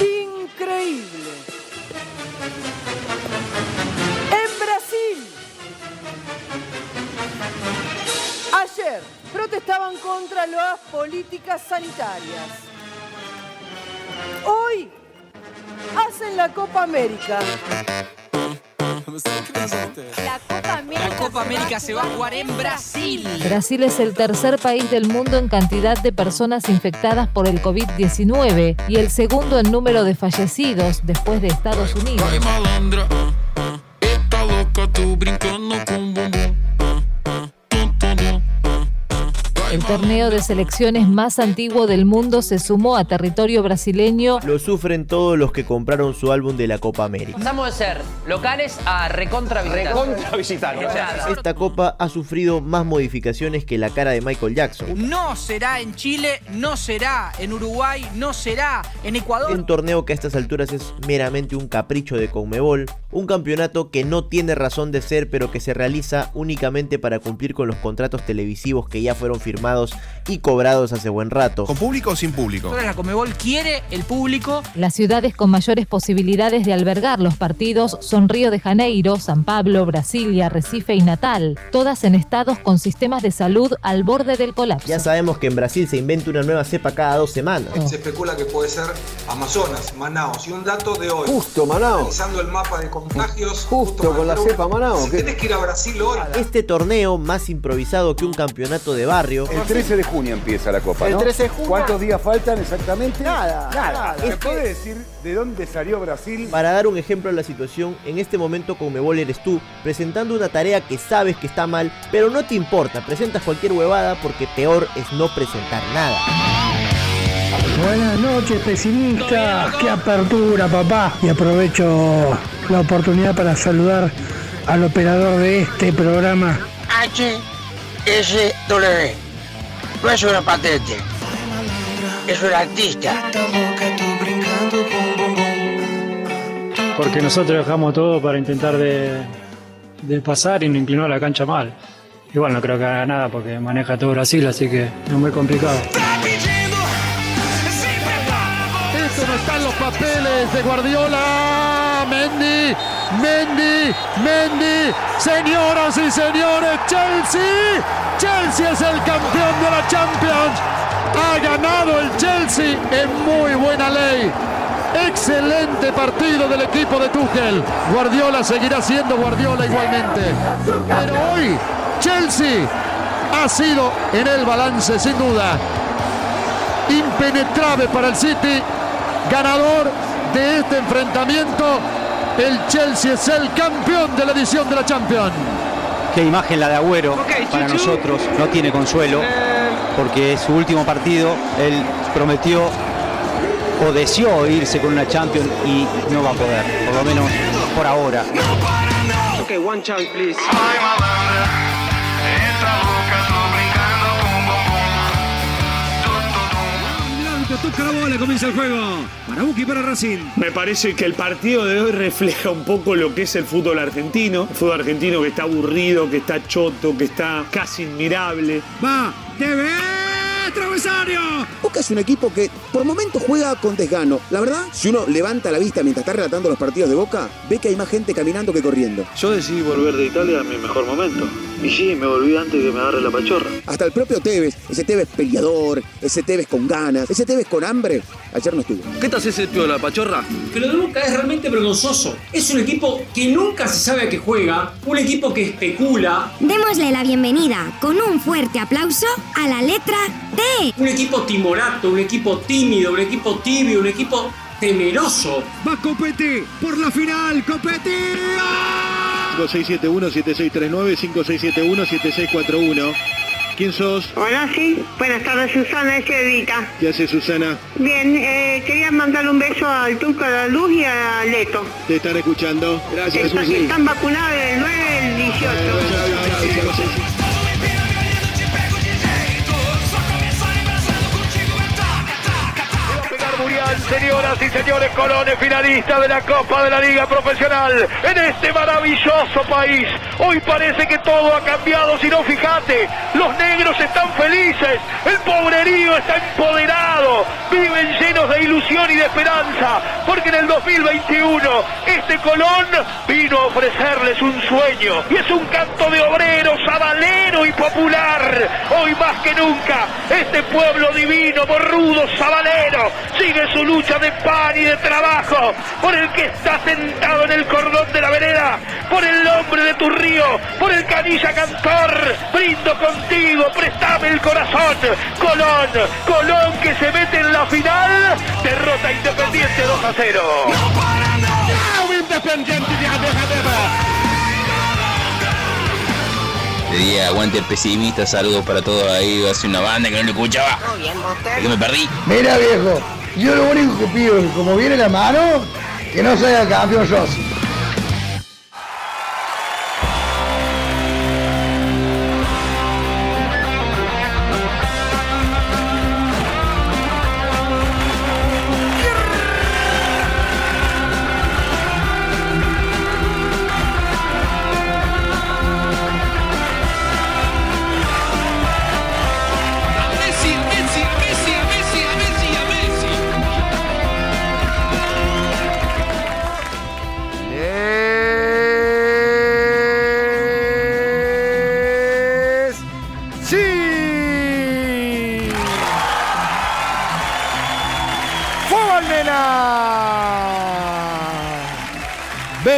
Increíble. En Brasil. Ayer protestaban contra las políticas sanitarias. Hoy hacen la Copa América. La Copa América, La Copa América se va a jugar en Brasil. Brasil es el tercer país del mundo en cantidad de personas infectadas por el COVID-19 y el segundo en número de fallecidos después de Estados Unidos. Vai malandra, ah, ah. Louca, brincando. Torneo de selecciones más antiguo del mundo se sumó a territorio brasileño Lo sufren todos los que compraron su álbum de la Copa América. Pasamos de ser locales a recontra visitantes. Esta copa ha sufrido más modificaciones que la cara de Michael Jackson. no será en Chile, no será en Uruguay, no será en Ecuador. Un torneo que a estas alturas es meramente un capricho de Conmebol, un campeonato que no tiene razón de ser pero que se realiza únicamente para cumplir con los contratos televisivos que ya fueron firmados y cobrados hace buen rato. ¿Con público o sin público? Ahora la Comebol quiere el público. Las ciudades con mayores posibilidades de albergar los partidos son Río de Janeiro, San Pablo, Brasilia, Recife y Natal, todas en estados con sistemas de salud al borde del colapso. Ya sabemos que en Brasil se inventa una nueva cepa cada dos semanas. Se especula que puede ser Amazonas, Manaus. Y un dato de hoy. Justo, Manaus. Analizando el mapa de contagios. Justo con la cepa Manaus, Si ¿qué? tenés que ir a Brasil hoy. Este torneo, más improvisado que un campeonato de barrio, El 13 de junio empieza la Copa, El ¿no? 13 de junio. ¿Cuántos días faltan exactamente? Nada, Nada. nada. ¿Me puede decir de dónde salió Brasil? Para dar un ejemplo a la situación, en este momento Conmebol eres tú, presentando una tarea que sabes que está mal, pero no te importa, presentas cualquier huevada porque peor es no presentar nada. Buenas noches, pesimistas. Qué apertura, papá. Y aprovecho la oportunidad para saludar al operador de este programa. HSW. No es una patente. Es un artista. Porque nosotros dejamos todo para intentar de, de pasar y no inclinar la cancha mal. Igual no creo que haga nada porque maneja todo Brasil, así que es muy complicado. Esto no está en los papeles de Guardiola. Mendy, Mendy, Mendy. Señoras y señores, Chelsea. Chelsea es el campeón de la Champions. Ha ganado el Chelsea en muy buena ley. Excelente partido del equipo de Tuchel. Guardiola seguirá siendo Guardiola igualmente. Pero hoy Chelsea ha sido en el balance sin duda impenetrable para el City, ganador de este enfrentamiento. El Chelsea es el campeón de la edición de la Champions. Qué imagen la de Agüero para nosotros. No tiene consuelo porque es su último partido. Él prometió o deseó irse con una Champions y no va a poder. Por lo menos por ahora. Ok, one chance, please. Tum. Toca la bola, comienza el juego. Para Buki, para Racing. Me parece que el partido de hoy refleja un poco lo que es el fútbol argentino. El fútbol argentino que está aburrido, que está choto, que está casi inmirable. Va, TV, travesario. Boca es un equipo que por momentos juega con desgano. La verdad, si uno levanta la vista mientras está relatando los partidos de Boca, ve que hay más gente caminando que corriendo. Yo decidí volver de Italia a mi mejor momento. Y sí, me volví antes que me agarre la pachorra. Hasta el propio Tevez, ese Tevez peleador, ese Tevez con ganas, ese Tevez con hambre, ayer no estuvo. ¿Qué te haces el tío de la pachorra? Que lo de Boca es realmente vergonzoso. Es un equipo que nunca se sabe a qué juega, un equipo que especula, Démosle la bienvenida con un fuerte aplauso a la letra T. un equipo timorato, un equipo tímido, un equipo tibio, un equipo temeroso. Va Copete por la final, Copete. 5671-7639, 5671-7641. ¿Quién sos? Hola, sí. Buenas tardes, Susana Echevita. ¿Qué hace Susana? Bien, eh, quería mandarle un beso al Turco de la Luz y a Leto. Te están escuchando. Gracias, Están, están vacunados el 9 y el 18. Señoras y señores, Colón es finalista de la Copa de la Liga Profesional en este maravilloso país. Hoy parece que todo ha cambiado, si no fíjate, los negros están felices, el pobrerío está empoderado. viven llenos de ilusión y de esperanza, porque en el 2021 este Colón vino a ofrecerles un sueño y es un canto de obreros, sabalero y popular. Hoy más que nunca, este pueblo divino, borrudo, sabalero, sigue su lucha de pan y de trabajo por el que está sentado en el cordón de la vereda, por el nombre de tu río, por el canilla cantor. Brindo contigo, préstame el corazón. Colón, Colón que se mete en la final, derrota Independiente 2 a 0. Independiente de Le di aguante pesimista, saludos para todos ahí, hace una banda que no le escuchaba. ¿De que me perdí? Mira viejo, yo lo único que pido es que como viene la mano, que no sea campeón Rossi.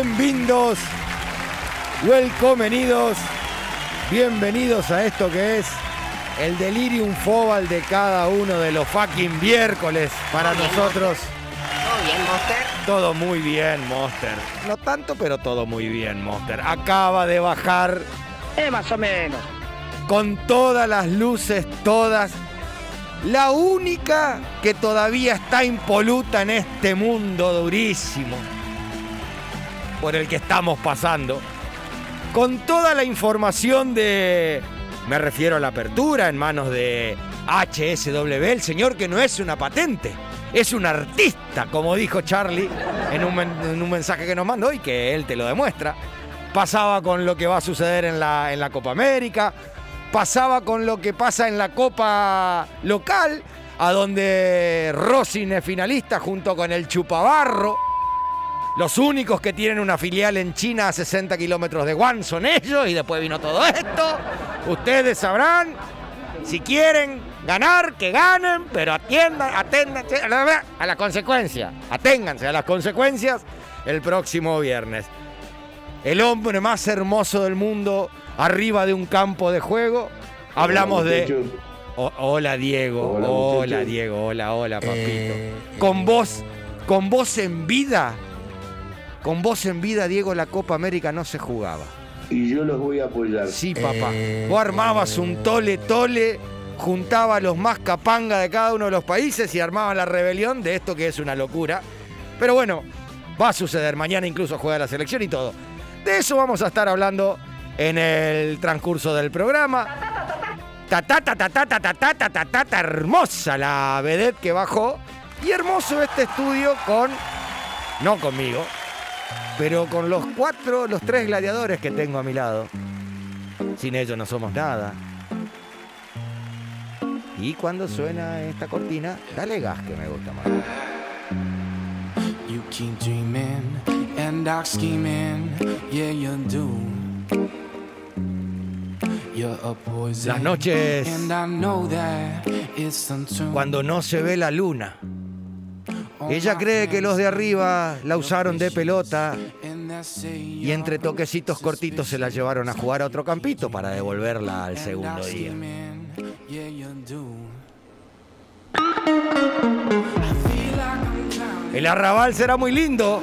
Bienvenidos, welcomenidos, bienvenidos a esto que es el delirium fobal de cada uno de los fucking miércoles para nosotros. ¿Todo bien, Monster? Todo muy bien, Monster. No tanto, pero todo muy bien, Monster. Acaba de bajar Eh, más o menos. con todas las luces, todas. La única que todavía está impoluta en este mundo durísimo por el que estamos pasando. Con toda la información de... Me refiero a la apertura en manos de HSW, el señor que no es una patente, es un artista, como dijo Charlie en un, men- en un mensaje que nos mandó y que él te lo demuestra. Pasaba con lo que va a suceder en la, en la Copa América, pasaba con lo que pasa en la Copa local, a donde Rossin es finalista junto con el Chupabarro. Los únicos que tienen una filial en China a 60 kilómetros de Wuhan son ellos y después vino todo esto. Ustedes sabrán, si quieren ganar, que ganen, pero atiendan, aténdanse a la, a la consecuencia. Aténganse a las consecuencias el próximo viernes. El hombre más hermoso del mundo arriba de un campo de juego. Hablamos de... Hola Diego, Hola. Diego, hola, hola papito. Eh, con vos, con vos en vida, con vos en vida, Diego, la Copa América no se jugaba. Y yo los voy a apoyar. Sí, papá. Vos armabas un tole tole, juntaba a los más capanga de cada uno de los países y armaba la rebelión de esto que es una locura. Pero bueno, va a suceder. Mañana incluso juega la selección y todo. De eso vamos a estar hablando en el transcurso del programa. Ta ta ta ta ta ta ta ta ta ta ta, ta, hermosa la vedette que bajó. Y hermoso este estudio con. No conmigo, pero con los cuatro, los tres gladiadores que tengo a mi lado. Sin ellos no somos nada. Y cuando suena esta cortina, dale gas que me gusta más. You keep dreaming and dark scheming, yeah you do. You're a poison. Las noches And I know that it's untrue. cuando no se ve la luna. Ella cree que los de arriba la usaron de pelota y entre toquecitos cortitos se la llevaron a jugar a otro campito para devolverla al segundo día. El arrabal será muy lindo,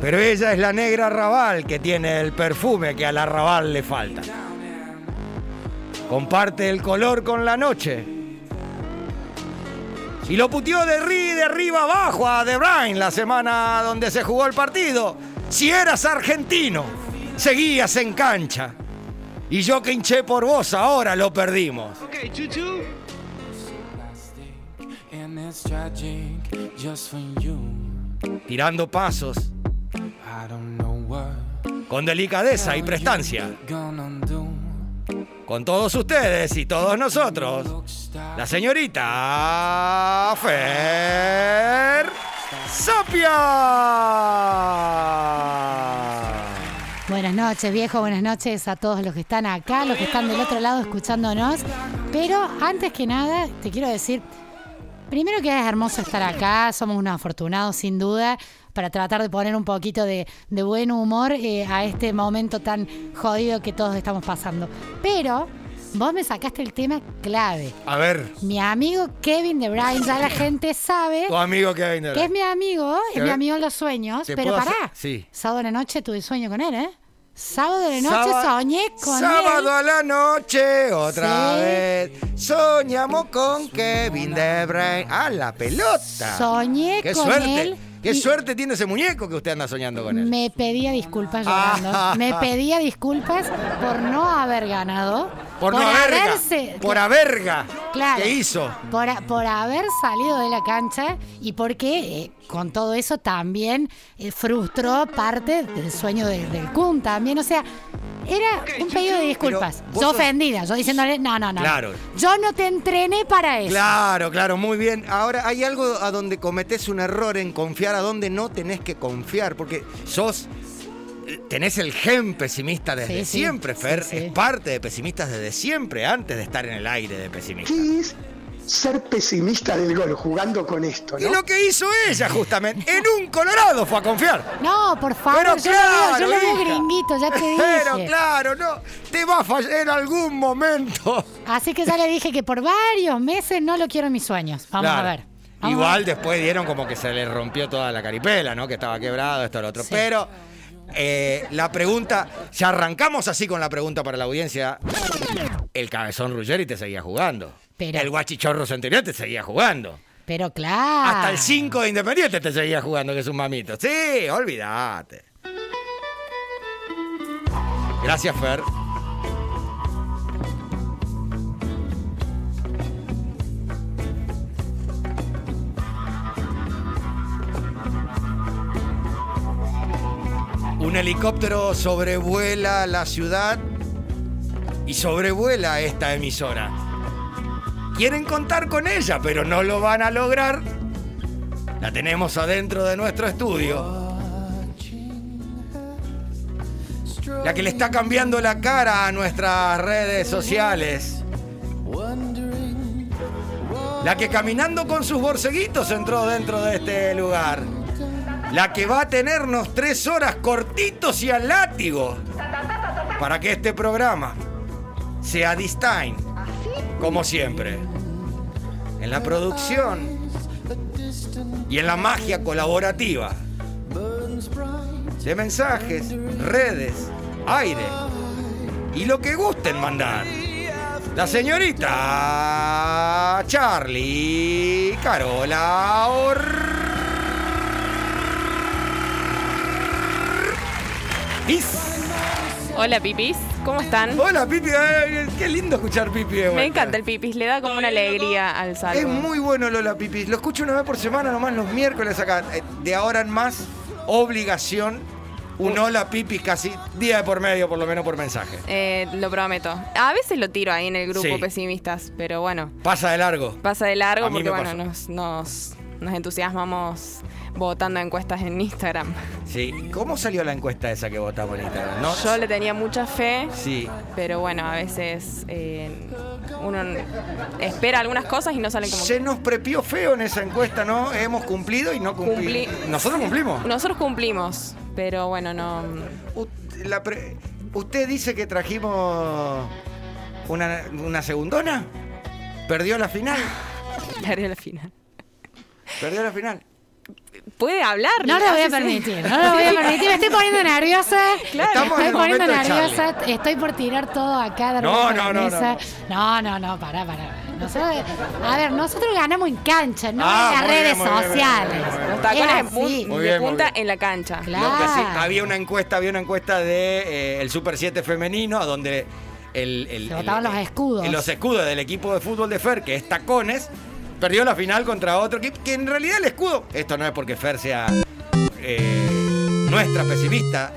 pero ella es la negra arrabal que tiene el perfume que al arrabal le falta. Comparte el color con la noche. Y lo puteó de, ri, de arriba abajo a De Bruyne la semana donde se jugó el partido. Si eras argentino, seguías en cancha. Y yo que hinché por vos, ahora lo perdimos. Okay. Tirando pasos, I don't know what con delicadeza y prestancia. Con todos ustedes y todos nosotros, la señorita Fer Sapia. Buenas noches, viejo. Buenas noches a todos los que están acá, los que están del otro lado escuchándonos. Pero antes que nada, te quiero decir, primero que es hermoso estar acá. Somos unos afortunados, sin duda, para tratar de poner un poquito de, buen humor eh, a este momento tan jodido que todos estamos pasando. Pero vos me sacaste el tema clave. A ver, Mi amigo Kevin De Bruyne, ya la gente sabe tu amigo Kevin De que es Bruyne. mi amigo, es mi amigo en los sueños. ¿Te Pero pará, hacer- Sí. sábado de la noche tuve sueño con él, ¿eh? Sábado de la noche soñé con Sábado él. a la noche, otra Sí. vez. Soñamos con Kevin De Bruyne. ¡Ah, la pelota! Soñé ¡Qué con suerte! él ¡Qué y- suerte tiene ese muñeco que usted anda soñando con él! Me pedía disculpas llorando. Me pedía disculpas por no haber ganado. Por, no haberga. haberse- Por haberga. Claro. ¿Qué hizo? Por, por haber salido de la cancha y porque eh, con todo eso también eh, frustró parte del sueño de- del Kun también. O sea, era un pedido de disculpas. Yo sos- ofendida, yo diciéndole, no, no, no. Claro. Yo no te entrené para eso. Claro, claro, muy bien. Ahora, hay algo a donde cometés un error en confiar a donde no tenés que confiar, porque sos. Tenés el gen pesimista desde Sí, sí, siempre, sí, Fer. sí. Es parte de pesimistas desde siempre, antes de estar en el aire de pesimista. ¿Qué es ser pesimista del gol jugando con esto, Y lo que hizo ella, justamente, en un Colorado fue a confiar. No, por favor, Pero yo lo veo, yo lo veo hija. gringuito, ya te dije. Pero claro, no, te va a fallar en algún momento. Así que ya le dije que por varios meses no lo quiero en mis sueños. Vamos Claro. a ver. Vamos a Igual ver. después dieron como que se le rompió toda la caripela, ¿no? Que estaba quebrado, esto, lo otro. Sí. Pero eh, la pregunta, ya arrancamos así con la pregunta para la audiencia. El cabezón Ruggeri te seguía jugando. Pero- El guachichorro Centurión te seguía jugando. Pero claro. Hasta el 5 de Independiente te seguía jugando, que es un mamito. Sí, olvídate. Gracias, Fer. Un helicóptero sobrevuela la ciudad y sobrevuela esta emisora. Quieren contar con ella, pero no lo van a lograr. La tenemos adentro de nuestro estudio. La que le está cambiando la cara a nuestras redes sociales. La que caminando con sus borceguitos entró dentro de este lugar. La que va a tenernos tres horas cortitos y al látigo. Para que este programa sea distinct. Como siempre. En la producción y en la magia colaborativa de mensajes, redes, aire y lo que gusten mandar. La señorita Charlie Carola Ortiz. Hola Pipis, ¿cómo están? Hola Pipi, Ay, qué lindo escuchar Pipi de Me encanta el Pipis, le da como una alegría al salvo. Es muy bueno Lola Pipi. Lo escucho una vez por semana, nomás los miércoles acá. Eh, De ahora en más, obligación, un hola Pipi casi día de por medio, por lo menos por mensaje. Eh, lo prometo. A veces lo tiro ahí en el grupo Sí. pesimistas, pero bueno, Pasa de largo. pasa de largo porque bueno, nos, nos entusiasmamos votando encuestas en Instagram. Sí. ¿Cómo salió la encuesta esa que votamos en Instagram? ¿No? Yo le tenía mucha fe, Sí. pero bueno, a veces eh, uno espera algunas cosas y no salen como Se nos prepió feo en esa encuesta, ¿no? Hemos cumplido y no cumplimos. Cumpli- Nosotros cumplimos. Nosotros cumplimos, pero bueno, no. U- la pre- ¿Usted dice que trajimos una, una segundona? ¿Perdió la final? Perdió la final. ¿Perdió la final? Puede hablar. No lo voy a permitir, no lo voy a permitir. Me estoy poniendo nerviosa. Claro. Estamos en estoy poniendo nerviosa. Estoy por tirar todo acá de No, no, no, mesa. No, no, no, pará, pará. Nosotros, a ver, nosotros ganamos en cancha, no Ah, en las redes bien, sociales. Los de, punta en la cancha. Claro. Lo que sí, había una encuesta, había una encuesta de eh, el Super 7 femenino, a donde el, el- Se el- votaban los escudos. el- los escudos del equipo de fútbol de Fer, que es Tacones, perdió la final contra otro equipo, que en realidad el escudo, esto no es porque Fer sea eh, nuestra pesimista,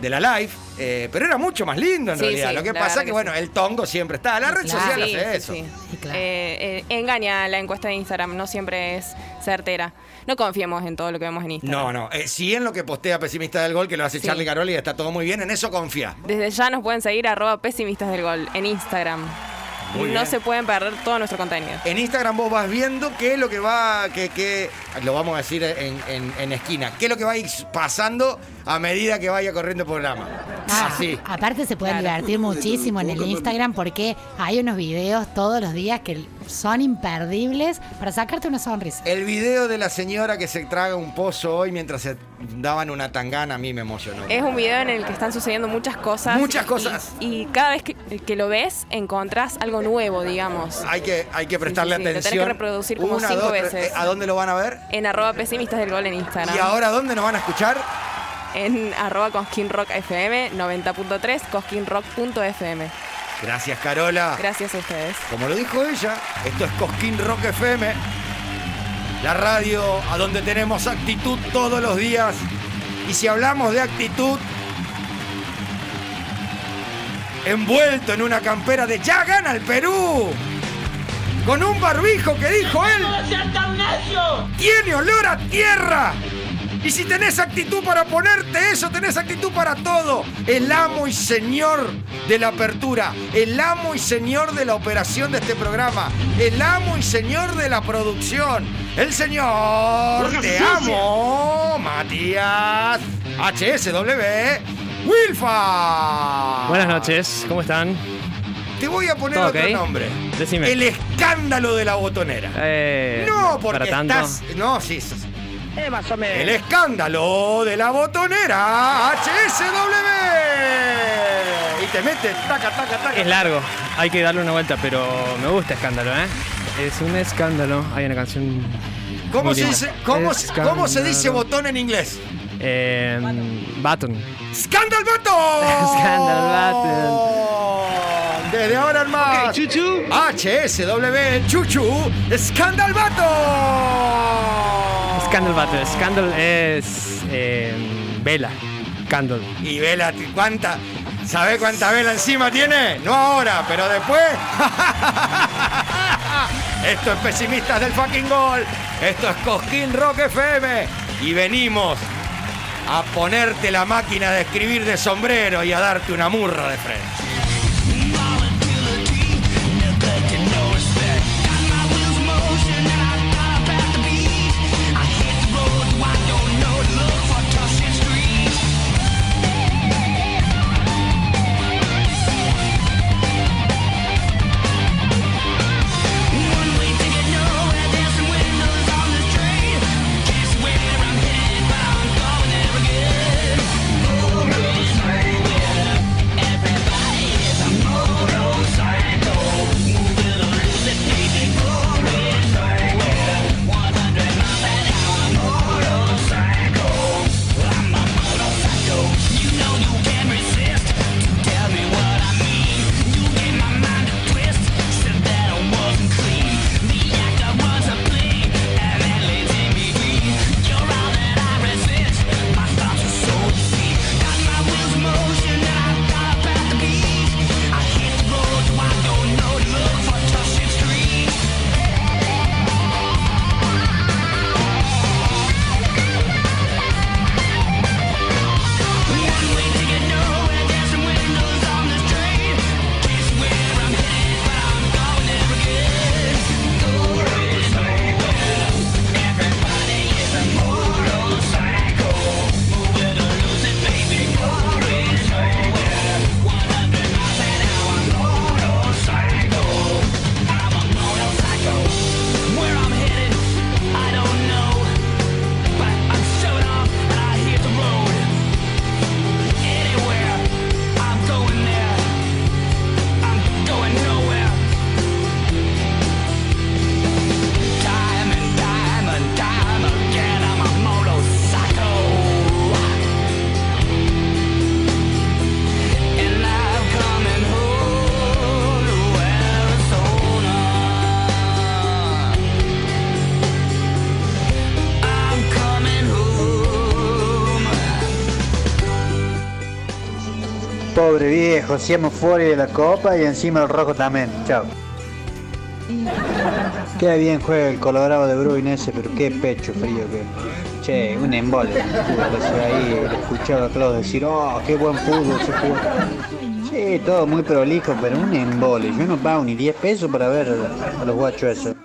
de la live, eh, pero era mucho más lindo en Sí, realidad. sí, Lo que la pasa que, que bueno, el tongo siempre está. La red Claro. social Sí, hace sí, eso. sí. Eh, eh, engaña la encuesta de Instagram, no siempre es certera. No confiemos en todo lo que vemos en Instagram. No, no. Eh, sí en lo que postea Pesimista del Gol, que lo hace Sí. Charlie Caroli y está todo muy bien, en eso confía. Desde ya nos pueden seguir arroba pesimistas del gol en Instagram. Muy no bien. se pueden perder todo nuestro contenido. En Instagram vos vas viendo qué es lo que va, que, que lo vamos a decir en, en- en esquina, qué es lo que va a ir pasando a medida que vaya corriendo el programa. Ah, Así. Aparte se pueden divertir muchísimo en el Instagram porque hay unos videos todos los días que son imperdibles para sacarte una sonrisa. El video de la señora que se traga un pozo hoy mientras se daban una tangana a mí me emocionó. Es un video en el que están sucediendo muchas cosas. Muchas cosas. Y, cada vez que, que lo ves, encontrás algo nuevo, digamos. Hay que, hay que prestarle sí, sí, lo tenés atención. que reproducir como Una, cinco dos, veces. Eh, ¿A dónde lo van a ver? En arroba pesimistas del gol en Instagram. ¿Y ahora dónde nos van a escuchar? En arroba Cosquín Rock FM 90.3, cosquinrock.fm. Gracias, Carola. Gracias a ustedes. Como lo dijo ella, esto es Cosquín Rock FM, la radio a donde tenemos actitud todos los días. Y si hablamos de actitud, envuelto en una campera de Ya gana el Perú, con un barbijo que dijo él, tiene olor a tierra. Y si tenés actitud para ponerte eso, tenés actitud para todo. El amo y señor de la apertura, el amo y señor de la operación de este programa, el amo y señor de la producción, el señor Te amo, Matías HSW Wilfa. Buenas noches, ¿cómo están? Te voy a poner ¿Todo otro nombre. Decime. El escándalo de la botonera. Eh, no, porque para tanto. estás. No, sí. sí. Eh, más o menos. El escándalo de la botonera HSW. Y te mete taca, taca, taca. Es largo, hay que darle una vuelta, pero me gusta escándalo, ¿eh? Es un escándalo. Hay una canción. ¿Cómo muy se, linda. dice, cómo, cómo se dice botón en inglés? Eh, button. ¡Scandal Button! Scandal Button. Desde ahora en más. Chuchu. HSW Chuchu Scandal Button. Scandal Button. Scandal es. Eh, vela. Candle. Y vela, ¿cuánta? ¿Sabe cuánta vela encima tiene? No ahora, pero después. Esto es Pesimistas del fucking gol. Esto es Cosquín Rock FM. Y venimos a ponerte la máquina de escribir de sombrero y a darte una murra de frente. Pobre viejo, seamos fuera de la copa y encima el rojo también. Chao. Qué bien juega el Colorado de Bruin ese, pero qué pecho frío que. Che, un embole. Ahí escuchaba a Claudio decir, oh, qué buen fútbol se jugó. Sí, todo muy prolijo, pero un embole. Yo no pago ni 10 pesos para ver a los guachos esos.